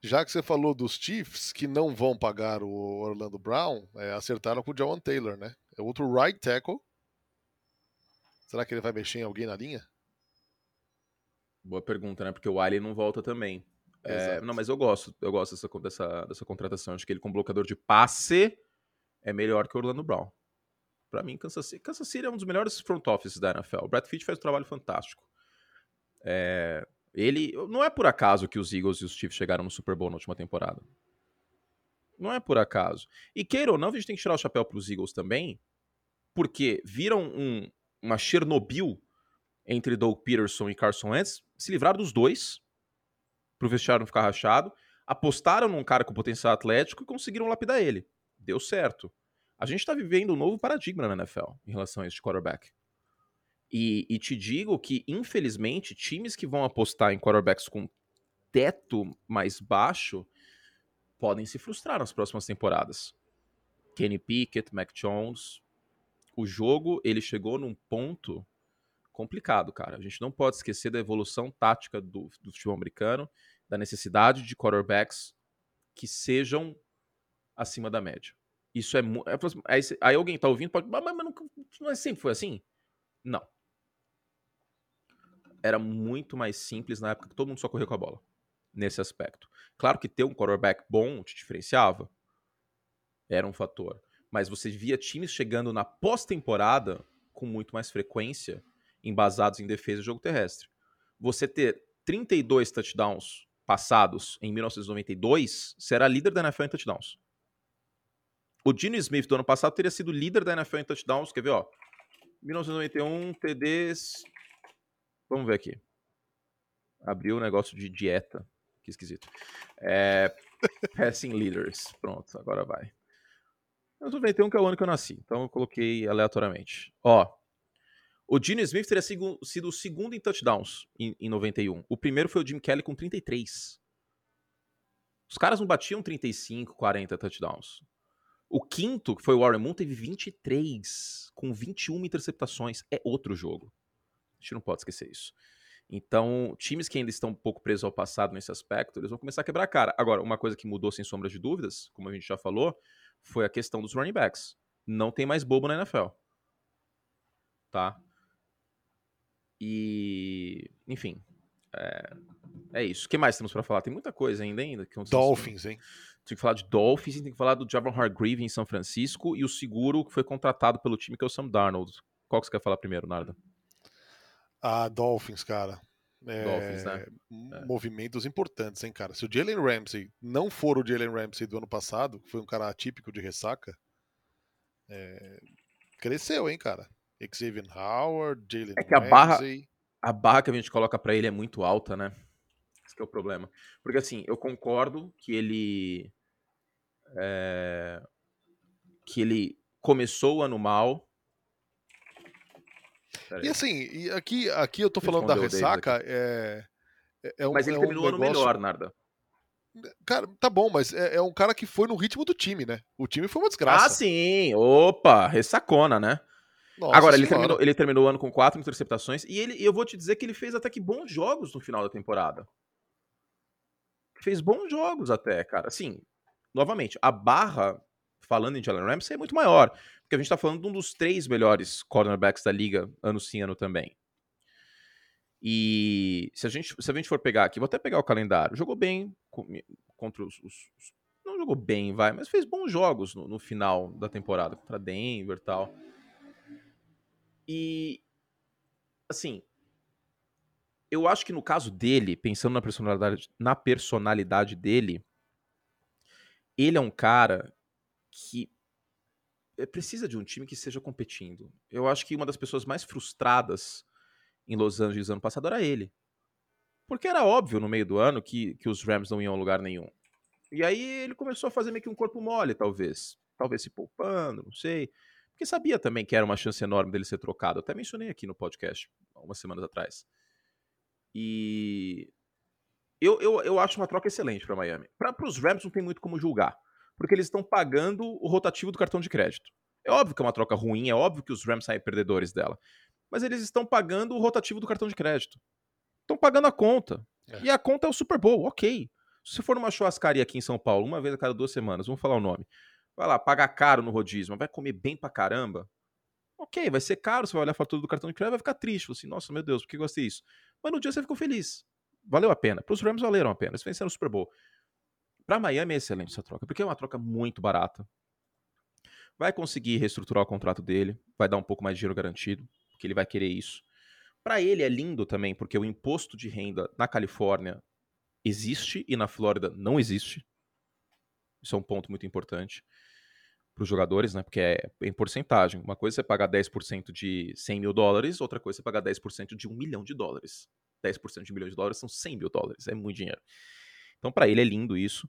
Já que você falou dos Chiefs, que não vão pagar o Orlando Brown, é, acertaram com o John Taylor, né? É outro right tackle. Será que ele vai mexer em alguém na linha? Boa pergunta, né? Porque o Wiley não volta também. É, não, mas eu gosto, eu gosto dessa, dessa, dessa contratação. Acho que ele com bloqueador de passe é melhor que o Orlando Brown. Para mim, Kansas City, Kansas City é um dos melhores front offices da NFL. O Brad Pitt faz um trabalho fantástico. É, ele não é por acaso que os Eagles e os Chiefs chegaram no Super Bowl na última temporada. Não é por acaso. E queira ou não, a gente tem que tirar o chapéu para os Eagles também, porque viram um, uma Chernobyl entre Doug Peterson e Carson Wentz, se livraram dos dois, pro vestiário não ficar rachado, apostaram num cara com potencial atlético e conseguiram lapidar ele. Deu certo. A gente está vivendo um novo paradigma na NFL em relação a esse quarterback. E, e, te digo que, infelizmente, times que vão apostar em quarterbacks com teto mais baixo podem se frustrar nas próximas temporadas. Kenny Pickett, Mac Jones. O jogo, ele chegou num ponto complicado, cara. A gente não pode esquecer da evolução tática do, do futebol americano, da necessidade de quarterbacks que sejam acima da média. Isso é, é aí, aí, alguém tá ouvindo pode, mas, mas não, não é sempre foi assim? Não. Era muito mais simples na época que todo mundo só corria com a bola. Nesse aspecto. Claro que ter um quarterback bom te diferenciava. Era um fator. Mas você via times chegando na pós-temporada com muito mais frequência embasados em defesa e jogo terrestre. Você ter 32 touchdowns passados em 1992, será líder da NFL em touchdowns. O Dino Smith do ano passado teria sido líder da NFL em touchdowns, quer ver, ó? 1991, TDs. Vamos ver aqui. Abriu o um negócio de dieta. Que esquisito. É... Passing Leaders. Pronto, agora vai. 1991 que é o ano que eu nasci, então eu coloquei aleatoriamente. Ó, o Gene Smith teria sido, o segundo em touchdowns em, em 91. O primeiro foi o Jim Kelly com 33. Os caras não batiam 35, 40 touchdowns. O quinto, que foi o Warren Moon, teve 23, com 21 interceptações. É outro jogo. A gente não pode esquecer isso. Então, times que ainda estão um pouco presos ao passado nesse aspecto, eles vão começar a quebrar a cara. Agora, uma coisa que mudou sem sombra de dúvidas, como a gente já falou, foi a questão dos running backs. Não tem mais bobo na NFL. Tá? E, enfim, é, é isso. O que mais temos para falar? Tem muita coisa ainda. ainda que Dolphins, hein? Tem que falar de Dolphins e tem que falar do Javon Hargreave em São Francisco e o seguro que foi contratado pelo time, que é o Sam Darnold. Qual que você quer falar primeiro, Narda? Ah, Dolphins, cara. É, Dolphins, né? É. Movimentos importantes, hein, cara. Se o Jalen Ramsey não for o Jalen Ramsey do ano passado, que foi um cara atípico de ressaca, é... cresceu, hein, cara. Xavier Howard, Jalen É que a barra, a barra que a gente coloca para ele é muito alta, né? Esse é o problema. Porque assim, eu concordo que ele. É, que ele começou o ano mal. E assim, e aqui, aqui eu tô falando da ressaca. É, é, é um, mas ele é terminou um negócio... ano melhor, Narda. Cara, tá bom, mas é, é, um cara que foi no ritmo do time, né? O time foi uma desgraça. Ah, sim! Opa, ressacona, né? Nossa Agora, ele terminou, ele terminou o ano com quatro interceptações e ele, eu vou te dizer que ele fez até que bons jogos no final da temporada. Fez bons jogos até, cara. Assim, novamente, a barra, falando em Jalen Ramsey, é muito maior. Porque a gente tá falando de um dos três melhores cornerbacks da liga, ano sim, ano também. E se a gente, se a gente for pegar aqui, vou até pegar o calendário. Jogou bem contra os, os não jogou bem, vai, mas fez bons jogos no, no final da temporada contra Denver e tal. E, assim, eu acho que no caso dele, pensando na personalidade, na personalidade dele, ele é um cara que eh, precisa de um time que esteja competindo. Eu acho que uma das pessoas mais frustradas em Los Angeles ano passado era ele. Porque era óbvio no meio do ano que, que os Rams não iam a lugar nenhum. E aí ele começou a fazer meio que um corpo mole, talvez. Talvez se poupando, não sei. Porque sabia também que era uma chance enorme dele ser trocado. Eu até mencionei aqui no podcast, algumas semanas atrás. E eu, eu, eu acho uma troca excelente para Miami. Para os Rams não tem muito como julgar, porque eles estão pagando o rotativo do cartão de crédito. É óbvio que é uma troca ruim, é óbvio que os Rams saem perdedores dela, mas eles estão pagando o rotativo do cartão de crédito. Estão pagando a conta. É. E a conta é o Super Bowl, ok. Se você for numa churrascaria aqui em São Paulo, uma vez a cada duas semanas, vamos falar o nome vai lá, pagar caro no rodízio, mas vai comer bem pra caramba, ok, vai ser caro, você vai olhar a fatura do cartão de crédito vai ficar triste, assim, nossa, meu Deus, por que gostei disso? Mas no dia você ficou feliz. Valeu a pena. Para os Rams valeram a pena. Eles venceram o Super Bowl. Para Miami é excelente essa troca, porque é uma troca muito barata. vai conseguir reestruturar o contrato dele, vai dar um pouco mais de dinheiro garantido, porque ele vai querer isso. Para ele é lindo também, porque o imposto de renda na Califórnia existe e na Flórida não existe. Isso é um ponto muito importante para os jogadores, né? Porque é em porcentagem. Uma coisa é você pagar 10% de 100 mil dólares, outra coisa é você pagar 10% de 1 milhão de dólares. 10% de 1 milhão de dólares são 100 mil dólares, é muito dinheiro. Então, para ele é lindo isso.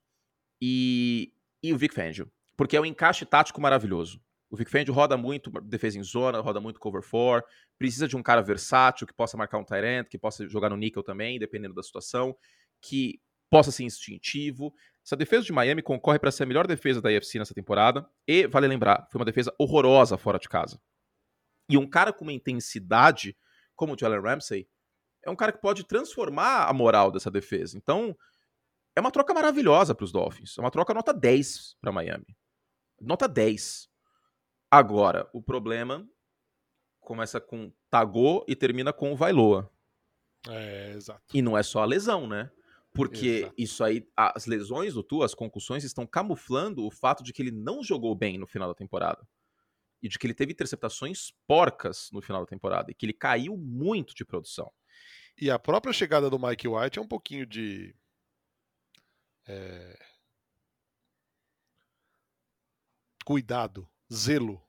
E, e o Vic Fangio, porque é um encaixe tático maravilhoso. O Vic Fangio roda muito defesa em zona, roda muito cover 4, precisa de um cara versátil que possa marcar um tight que possa jogar no nickel também, dependendo da situação, que possa ser instintivo. Essa defesa de Miami concorre para ser a melhor defesa da AFC nessa temporada e, vale lembrar, foi uma defesa horrorosa fora de casa. E um cara com uma intensidade como o Jalen Ramsey é um cara que pode transformar a moral dessa defesa. Então, é uma troca maravilhosa para os Dolphins. É uma troca nota 10 para Miami. Nota 10. Agora, o problema começa com Tagô e termina com Vailoa. É, exato. E não é só a lesão, né? Porque exato. isso aí, as lesões do Tua, as concussões, estão camuflando o fato de que ele não jogou bem no final da temporada. E de que ele teve interceptações porcas no final da temporada. E que ele caiu muito de produção. E a própria chegada do Mike White é um pouquinho de é, cuidado, zelo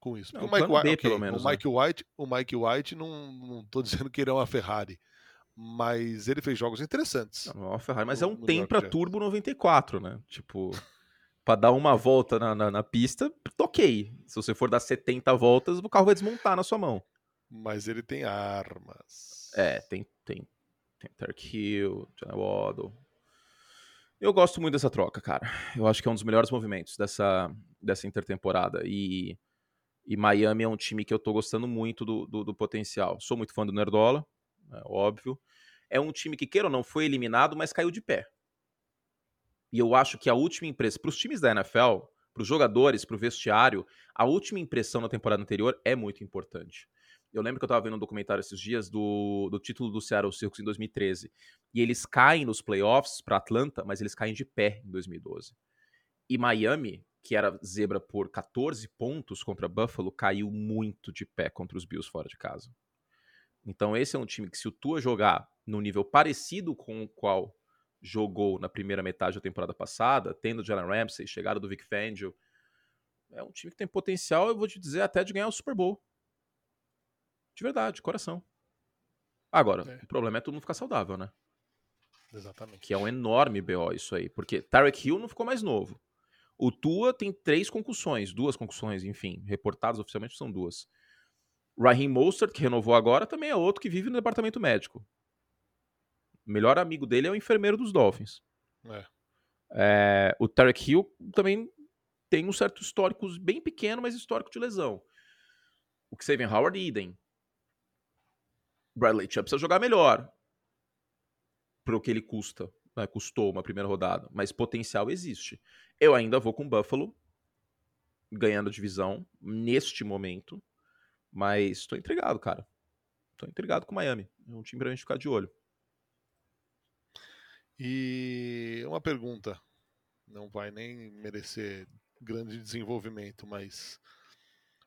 com isso. Não, o, Mike White, B, okay, menos, o, Mike né? White, o Mike White, não, não tô dizendo que ele é uma Ferrari, mas ele fez jogos interessantes. Não, é Ferrari, mas no, é um tempo para Turbo 94, né? Tipo, para dar uma volta na, na, na, pista, toquei. Se você for dar 70 voltas, o carro vai desmontar na sua mão. Mas ele tem armas. É, tem, tem, tem Turk Hill, John Waddle, eu gosto muito dessa troca, cara. Eu acho que é um dos melhores movimentos dessa, dessa intertemporada. E, e Miami é um time que eu tô gostando muito do, do, do potencial. Sou muito fã do Nerdola, é óbvio. É um time que, queira ou não, foi eliminado, mas caiu de pé. E eu acho que a última impressão, para os times da NFL, para os jogadores, para o vestiário, a última impressão na temporada anterior é muito importante. Eu lembro que eu estava vendo um documentário esses dias do, do título do Seattle Seahawks em 2013. E eles caem nos playoffs para Atlanta, mas eles caem de pé em 2012. E Miami, que era zebra por 14 pontos contra Buffalo, caiu muito de pé contra os Bills fora de casa. Então esse é um time que se o Tua jogar no nível parecido com o qual jogou na primeira metade da temporada passada, tendo Jalen Ramsey, chegada do Vic Fangio, é um time que tem potencial, eu vou te dizer, até de ganhar o Super Bowl. De verdade, de coração. Agora, é. o problema é todo mundo ficar saudável, né? Exatamente. Que é um enorme BO isso aí. Porque Tarek Hill não ficou mais novo. O Tua tem três concussões, duas concussões, enfim, reportadas oficialmente são duas. Raheem Mostert, que renovou agora, também é outro que vive no departamento médico. O melhor amigo dele é o enfermeiro dos Dolphins. É. É, o Tarek Hill também tem um certo histórico bem pequeno, mas histórico de lesão. O Xavier Howard, idem. Bradley Chubb precisa jogar melhor pro que ele custa, né? custou uma primeira rodada, mas potencial existe. Eu ainda vou com Buffalo ganhando a divisão neste momento, mas estou intrigado, cara. Estou intrigado com Miami. É um time pra gente ficar de olho. E uma pergunta, não vai nem merecer grande desenvolvimento, mas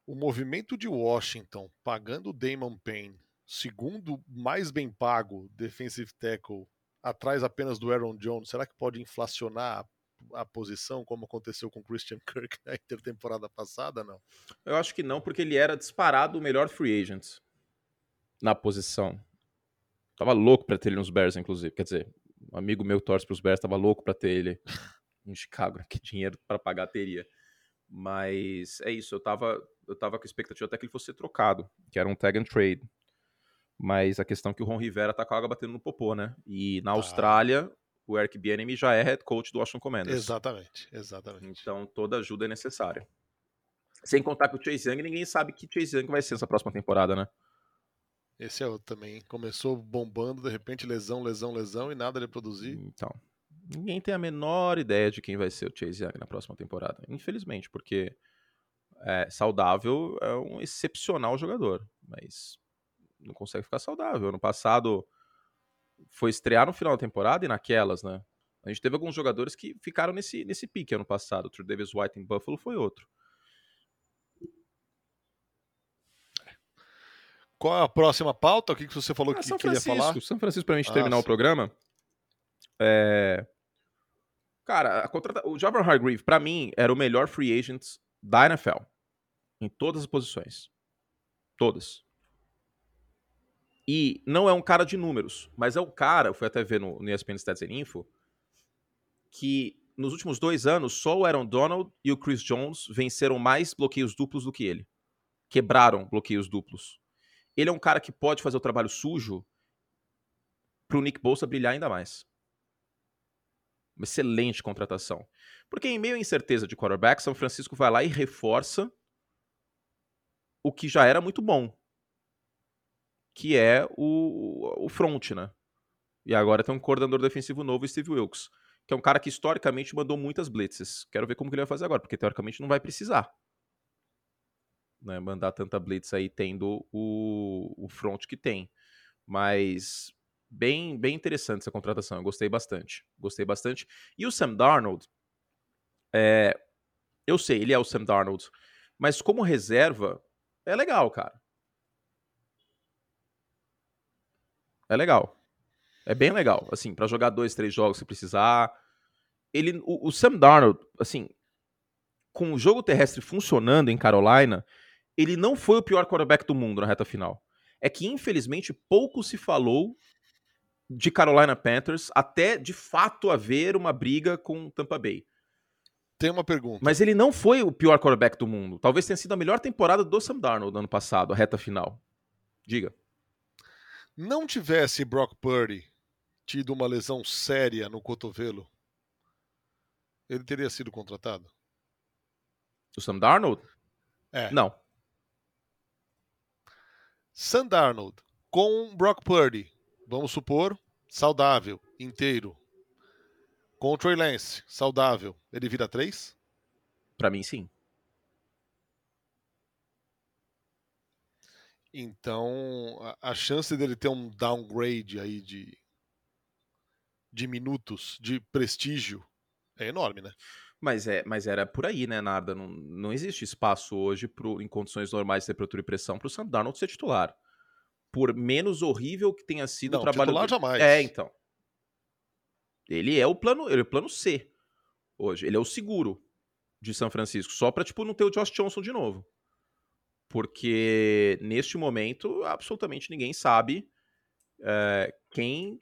o movimento de Washington pagando o Damon Payne segundo mais bem pago defensive tackle, atrás apenas do Aaron Jones, será que pode inflacionar a, posição, como aconteceu com Christian Kirk na intertemporada passada, não? Eu acho que não, porque ele era disparado o melhor free agent na posição. Tava louco para ter ele nos Bears, inclusive. Quer dizer, um amigo meu torce pros Bears, tava louco para ter ele em Chicago. Que dinheiro para pagar teria. Mas é isso, eu tava, eu tava com expectativa até que ele fosse trocado, que era um tag and trade. Mas a questão é que o Ron Rivera tá com a água batendo no popô, né? E na tá. Austrália, o Eric Bieniemy já é head coach do Washington Commanders. Exatamente, exatamente. Então toda ajuda é necessária. Sem contar que o Chase Young, ninguém sabe que Chase Young vai ser essa próxima temporada, né? Esse é outro também. Começou bombando, de repente lesão, lesão, lesão e nada de produzir. Então, ninguém tem a menor ideia de quem vai ser o Chase Young na próxima temporada. Infelizmente, porque é, saudável é um excepcional jogador, mas não consegue ficar saudável. Ano passado foi estrear no final da temporada e naquelas, né? A gente teve alguns jogadores que ficaram nesse, nesse pique ano passado. O True Davis White em Buffalo foi outro. Qual é a próxima pauta? O que, que você falou ah, que São queria Francisco. falar? São Francisco, pra gente ah, terminar sim. o programa. É... Cara, o Javon Hargreave, para mim, era o melhor free agent da NFL. Em todas as posições. Todas. E não é um cara de números, mas é um cara, eu fui até ver no, no ESPN Stats and Info, que nos últimos dois anos, só o Aaron Donald e o Chris Jones venceram mais bloqueios duplos do que ele. Quebraram bloqueios duplos. Ele é um cara que pode fazer o trabalho sujo pro Nick Bolsa brilhar ainda mais. Uma excelente contratação. Porque em meio à incerteza de quarterback, São Francisco vai lá e reforça o que já era muito bom. Que é o, o front, né? E agora tem um coordenador defensivo novo, Steve Wilkes. Que é um cara que historicamente mandou muitas blitzes. Quero ver como que ele vai fazer agora, porque teoricamente não vai precisar. Né, mandar tanta blitz aí tendo o, o front que tem. Mas bem, bem interessante essa contratação. Eu gostei bastante. Gostei bastante. E o Sam Darnold, é, eu sei, ele é o Sam Darnold, mas como reserva, é legal, cara. É legal. É bem legal. Assim, para jogar dois, três jogos se precisar. Ele, o, o Sam Darnold, assim, com o jogo terrestre funcionando em Carolina, ele não foi o pior quarterback do mundo na reta final. É que, infelizmente, pouco se falou de Carolina Panthers até de fato haver uma briga com Tampa Bay. Tem uma pergunta. Mas ele não foi o pior quarterback do mundo. Talvez tenha sido a melhor temporada do Sam Darnold no ano passado, a reta final. Diga. Não tivesse Brock Purdy tido uma lesão séria no cotovelo, ele teria sido contratado? O Sam Darnold? É. Não. Sam Darnold com Brock Purdy, vamos supor, saudável, inteiro. Com o Trey Lance, saudável, ele vira 3? Pra mim, sim. Então, a, a chance dele ter um downgrade aí de, de minutos, de prestígio, é enorme, né? Mas, é, mas era por aí, né, Narda? Não, não existe espaço hoje, pro, em condições normais de temperatura e pressão, para o Sam Darnold ser titular. Por menos horrível que tenha sido Não, o trabalho titular jamais. É, então. Ele é o plano, ele é o plano C hoje. Ele é o seguro de São Francisco, só para tipo não ter o Josh Johnson de novo. Porque neste momento absolutamente ninguém sabe é, quem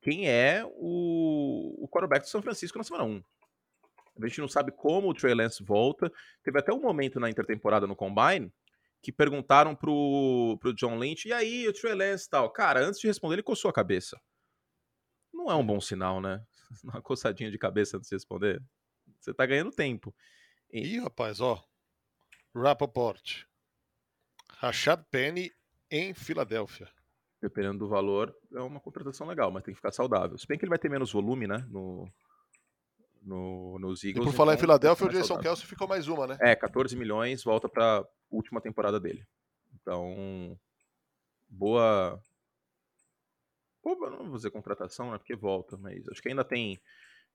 quem é o, o quarterback do São Francisco na semana 1. A gente não sabe como o Trey Lance volta. Teve até um momento na intertemporada no Combine que perguntaram pro, pro John Lynch, e aí, o Trey Lance e tal. Cara, antes de responder, ele coçou a cabeça. Não é um bom sinal, né? Uma coçadinha de cabeça antes de responder. Você tá ganhando tempo. Ih, rapaz, ó. Rappaport. Rashad Penny em Filadélfia. Dependendo do valor, é uma contratação legal, mas tem que ficar saudável. Se bem que ele vai ter menos volume, né? No, no, nos E Eagles. por falar em então Filadélfia, o Jason saudável. Kelsey ficou mais uma, né? É, 14 milhões, volta pra última temporada dele. Então, boa. Boa, não vou dizer contratação, né? Porque volta, mas acho que ainda tem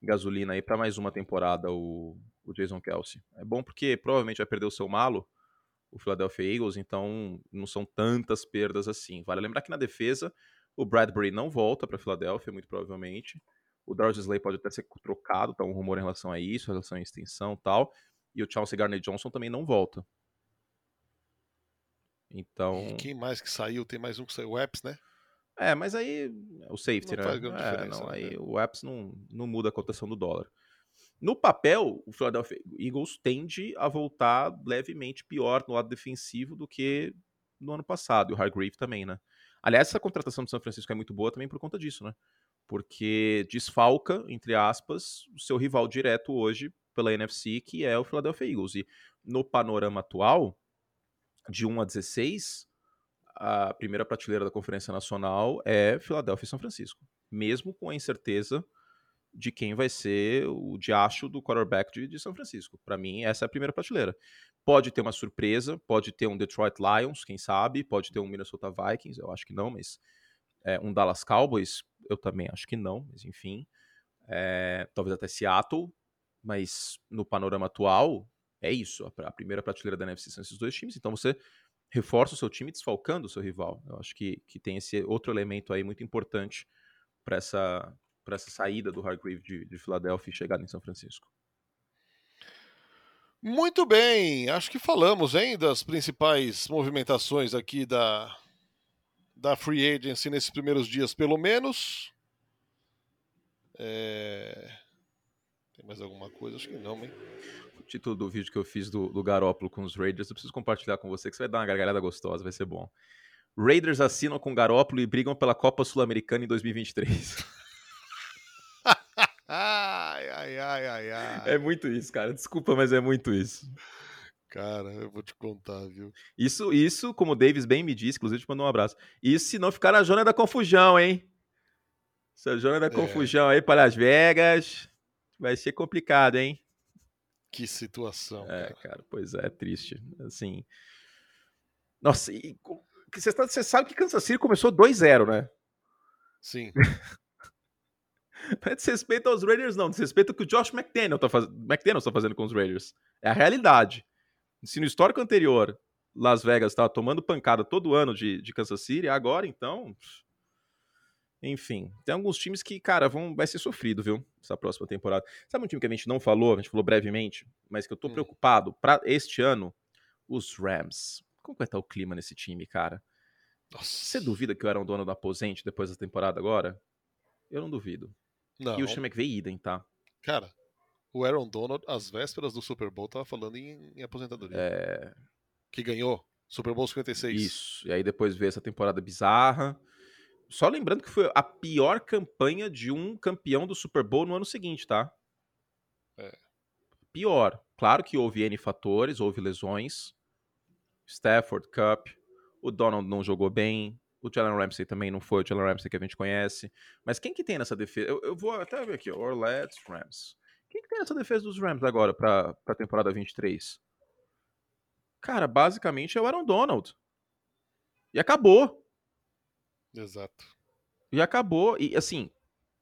gasolina aí pra mais uma temporada o, o Jason Kelsey. É bom porque provavelmente vai perder o seu malo, o Philadelphia Eagles, então não são tantas perdas assim. Vale lembrar que na defesa, o Bradbury não volta pra Filadélfia, muito provavelmente. O Darius Slay pode até ser trocado, tá um rumor em relação a isso, em relação à extensão e tal. E o Chelsea Garner Johnson também não volta. Então. E quem mais que saiu? Tem mais um que saiu. O Epps, né? É, mas aí o safety, Não né? faz grande É, diferença, não, né? aí o apps não, não muda a cotação do dólar. No papel, o Philadelphia Eagles tende a voltar levemente pior no lado defensivo do que no ano passado, e o Hargrave também, né? Aliás, essa contratação do São Francisco é muito boa também por conta disso, né? Porque desfalca, entre aspas, o seu rival direto hoje pela NFC, que é o Philadelphia Eagles. E no panorama atual, de 1 a 16, a primeira prateleira da Conferência Nacional é Filadélfia e São Francisco. Mesmo com a incerteza de quem vai ser o diacho do quarterback de, de São Francisco. Para mim, essa é a primeira prateleira. Pode ter uma surpresa, pode ter um Detroit Lions, quem sabe, pode ter um Minnesota Vikings, eu acho que não, mas é, um Dallas Cowboys, eu também acho que não, mas enfim. É, talvez até Seattle, mas no panorama atual, é isso. A, primeira prateleira da NFC são esses dois times, então você reforça o seu time desfalcando o seu rival. Eu acho que, que tem esse outro elemento aí muito importante para essa, essa saída do Hargrave de, de Filadélfia e chegada em São Francisco. Muito bem, acho que falamos, hein, das principais movimentações aqui da, da Free Agency nesses primeiros dias, pelo menos. É... Tem mais alguma coisa? Acho que não, hein? O título do vídeo que eu fiz do, do Garópolo com os Raiders, eu preciso compartilhar com você, que você vai dar uma gargalhada gostosa, vai ser bom. Raiders assinam com Garópolo e brigam pela Copa Sul-Americana em 2023. Ai, ai, ai, ai. É muito isso, cara. Desculpa, mas é muito isso. Cara, eu vou te contar, viu? Isso, isso, como o Davis bem me disse, inclusive te mandou um abraço. Isso se não ficar na zona da confusão, hein? Essa zona da é. confusão aí para Las Vegas vai ser complicado, hein? Que situação. É, cara, cara pois é, é triste. Assim. Nossa, e, você, tá, você sabe que Kansas City começou 2-0, né? Sim. Não é desrespeito aos Raiders, não. Desrespeito que o Josh McDaniel tá, faz... McDaniel tá fazendo com os Raiders. É a realidade. Se no histórico anterior Las Vegas estava tomando pancada todo ano de, de Kansas City, agora então. Enfim, tem alguns times que, cara, vão, vai ser sofrido, viu? Essa próxima temporada. Sabe um time que a gente não falou, a gente falou brevemente, mas que eu tô hum. preocupado para este ano? Os Rams. Como vai estar o clima nesse time, cara? Nossa. Você duvida que eu era um dono do aposente depois da temporada agora? Eu não duvido. Não. E o Sean McVay idem, tá? Cara, o Aaron Donald, às vésperas do Super Bowl, tava falando em, em aposentadoria. É... Que ganhou Super Bowl 56. Isso. E aí depois veio essa temporada bizarra. Só lembrando que foi a pior campanha de um campeão do Super Bowl no ano seguinte, tá? É. Pior. Claro que houve N fatores, houve lesões. Stafford, Cup. O Donald não jogou bem. O Jalen Ramsey também não foi o Jalen Ramsey que a gente conhece. Mas quem que tem nessa defesa? Eu, eu vou até ver aqui, Orleans Rams. Quem que tem essa defesa dos Rams agora para a temporada 23? Cara, basicamente é o Aaron Donald. E acabou. Exato. E acabou. E assim,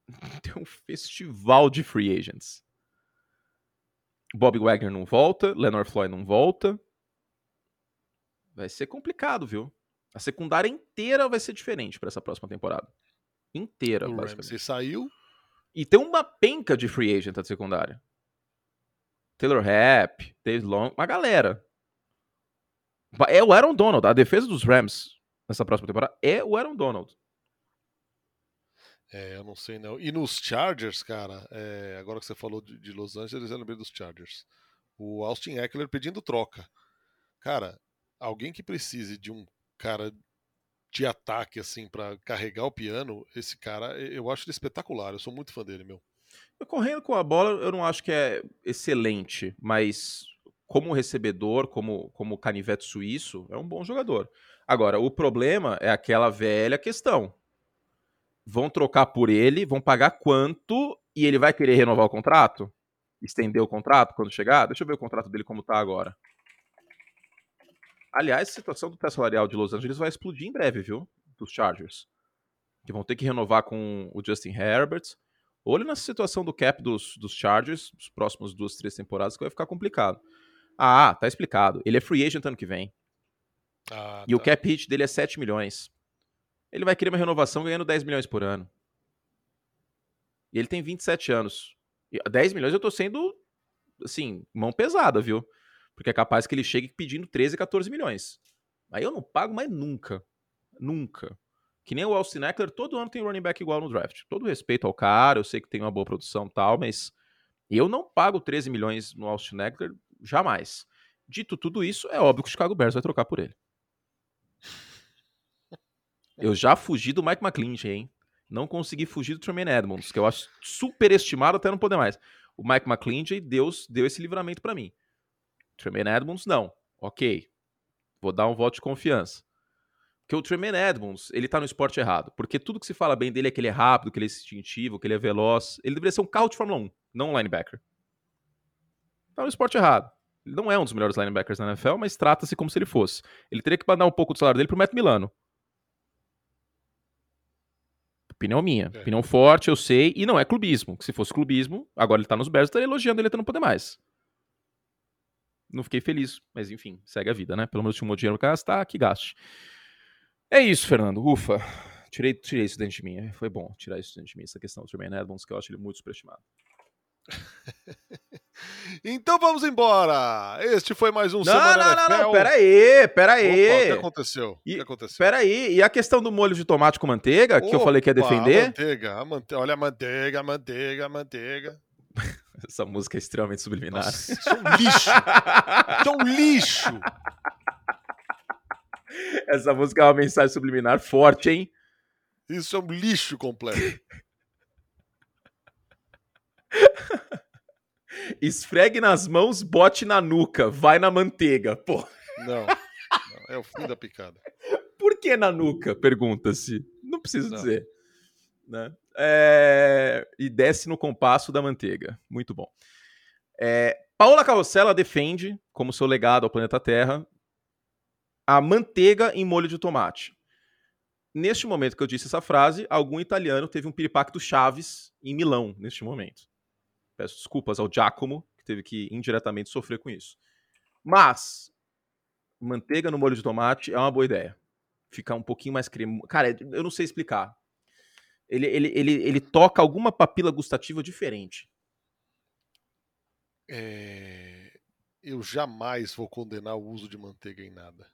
tem um festival de free agents. Bob Wagner não volta, Leonard Floyd não volta. Vai ser complicado, viu? A secundária inteira vai ser diferente para essa próxima temporada. Inteira, o basicamente. Ramsey saiu. E tem uma penca de free agent da secundária. Taylor Rapp, Dave Long, uma galera. É o Aaron Donald. A defesa dos Rams nessa próxima temporada é o Aaron Donald. É, eu não sei não. E nos Chargers, cara, é, agora que você falou de, de, Los Angeles, eu lembrei dos Chargers. O Austin Eckler pedindo troca. Cara, alguém que precise de um cara de ataque, assim, para carregar o piano, esse cara, eu acho ele espetacular. Eu sou muito fã dele, meu. Correndo com a bola, eu não acho que é excelente, mas como recebedor, como, como canivete suíço, é um bom jogador. Agora, o problema é aquela velha questão. Vão trocar por ele, vão pagar quanto e ele vai querer renovar o contrato? Estender o contrato quando chegar? Deixa eu ver o contrato dele como tá agora. Aliás, a situação do teto salarial de Los Angeles vai explodir em breve, viu? Dos Chargers. Que vão ter que renovar com o Justin Herbert. Olha nessa situação do cap dos, dos Chargers, os próximos duas, três temporadas, que vai ficar complicado. Ah, tá explicado. Ele é free agent ano que vem. Ah, e tá. o cap hit dele é 7 milhões. Ele vai querer uma renovação ganhando 10 milhões por ano. E ele tem 27 anos. E 10 milhões eu tô sendo, assim, mão pesada, viu? Porque é capaz que ele chegue pedindo 13, 14 milhões. Aí eu não pago mais nunca. Nunca. Que nem o Austin Eckler, todo ano tem running back igual no draft. Todo respeito ao cara, eu sei que tem uma boa produção e tal, mas eu não pago 13 milhões no Austin Eckler jamais. Dito tudo isso, é óbvio que o Chicago Bears vai trocar por ele. Eu já fugi do Mike McClinch, hein? Não consegui fugir do Tremaine Edmonds, que eu acho superestimado até não poder mais. O Mike McClinch, Deus deu esse livramento para mim. Tremaine Edmonds, não. Ok. Vou dar um voto de confiança. Porque o Tremaine Edmonds, ele tá no esporte errado. Porque tudo que se fala bem dele é que ele é rápido, que ele é instintivo, que ele é veloz. Ele deveria ser um carro de Fórmula 1, não um linebacker. Tá no esporte errado. Ele não é um dos melhores linebackers na NFL, mas trata-se como se ele fosse. Ele teria que mandar um pouco do salário dele pro Matt Milano. Opinião minha. É. Opinião forte, eu sei. E não é clubismo. Que se fosse clubismo, agora ele tá nos Bears, eu estaria elogiando ele até não poder mais. Não fiquei feliz, mas enfim, segue a vida, né? Pelo menos tinha um monte de dinheiro pra gastar, que gaste. É isso, Fernando. Ufa. Tirei, tirei isso dentro de mim. Foi bom tirar isso dentro de mim, essa questão do Jermaine Edmonds, que eu acho ele muito superestimado. então vamos embora. Este foi mais um não, Semana não, NFL. Não, não, peraí, peraí. Opa, o que aconteceu? E, o que aconteceu? Peraí, e a questão do molho de tomate com manteiga, que Opa, eu falei que ia defender? A manteiga, a mante... olha a manteiga, a manteiga, a manteiga. Essa música é extremamente subliminar. Nossa, isso é um lixo. isso é um lixo. Essa música é uma mensagem subliminar forte, hein? Isso é um lixo completo. Esfregue nas mãos, bote na nuca, vai na manteiga, pô. Não, não é o fim da picada. Por que na nuca? Pergunta-se. Não preciso não. dizer. Né? É... E desce no compasso da manteiga. Muito bom. É... Paola Carrossela defende, como seu legado ao planeta Terra, a manteiga em molho de tomate. Neste momento que eu disse essa frase, algum italiano teve um piripaque Chaves em Milão, neste momento. Peço desculpas ao Giacomo, que teve que indiretamente sofrer com isso. Mas, manteiga no molho de tomate é uma boa ideia. Ficar um pouquinho mais cremoso. Cara, eu não sei explicar. Ele, ele, ele, ele toca alguma papila gustativa diferente. É... Eu jamais vou condenar o uso de manteiga em nada.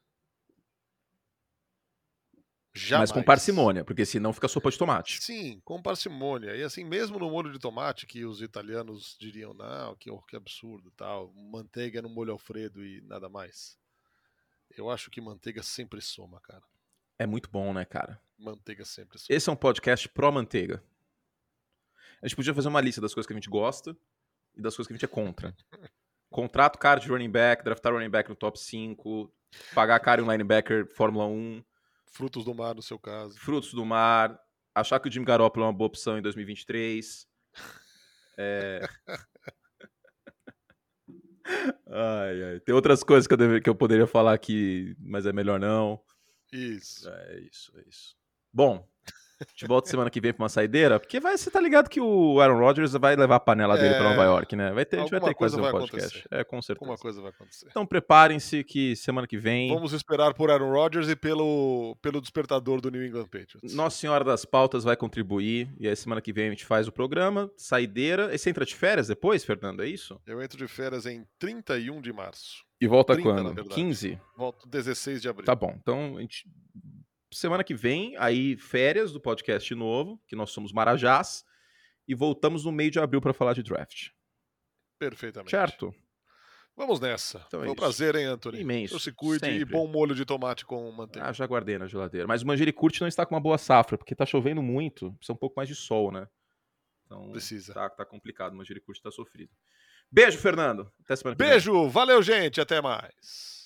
Jamais. Mas com parcimônia, porque senão fica sopa de tomate. Sim, com parcimônia. E assim, mesmo no molho de tomate, que os italianos diriam, não, que, que absurdo, tal, manteiga no molho alfredo e nada mais. Eu acho que manteiga sempre soma, cara. É muito bom, né, cara? Manteiga sempre soma. Esse é um podcast pró-manteiga. A gente podia fazer uma lista das coisas que a gente gosta e das coisas que a gente é contra. Contrato caro de running back, draftar running back no top 5, pagar caro em linebacker Fórmula 1 Frutos do mar, no seu caso. Frutos do mar. Achar que o Jimmy Garoppolo é uma boa opção em 2023. É... ai, ai. Tem outras coisas que eu, deve... que eu poderia falar aqui, mas é melhor não. Isso. É isso, é isso. Bom, a gente volta semana que vem pra uma saideira, porque vai, você tá ligado que o Aaron Rodgers vai levar a panela dele é... pra Nova York, né? Vai ter, a gente vai ter fazer um podcast. Acontecer. É, com certeza. Alguma coisa vai acontecer. Então preparem-se que semana que vem. Vamos esperar por Aaron Rodgers e pelo, pelo despertador do New England Patriots. Nossa Senhora das Pautas vai contribuir, e aí semana que vem a gente faz o programa, saideira. E você entra de férias depois, Fernando? É isso? Eu entro de férias em 31 de março. E volta 30, quando? 15? Volto 16 de abril. Tá bom. Então a gente semana que vem, aí férias do podcast novo, que nós somos Marajás, e voltamos no meio de abril para falar de draft. Perfeitamente. Certo? Vamos nessa. Então é Foi um prazer, hein, Anthony? Imenso. Eu se cuide sempre. e bom molho de tomate com manteiga. Ah, já guardei na geladeira. Mas o manjericurte não está com uma boa safra, porque está chovendo muito. Precisa um pouco mais de sol, né? Então, Precisa. Tá, tá complicado. O manjericurte está sofrido. Beijo, Fernando. Até semana que Beijo. Vem. Valeu, gente. Até mais.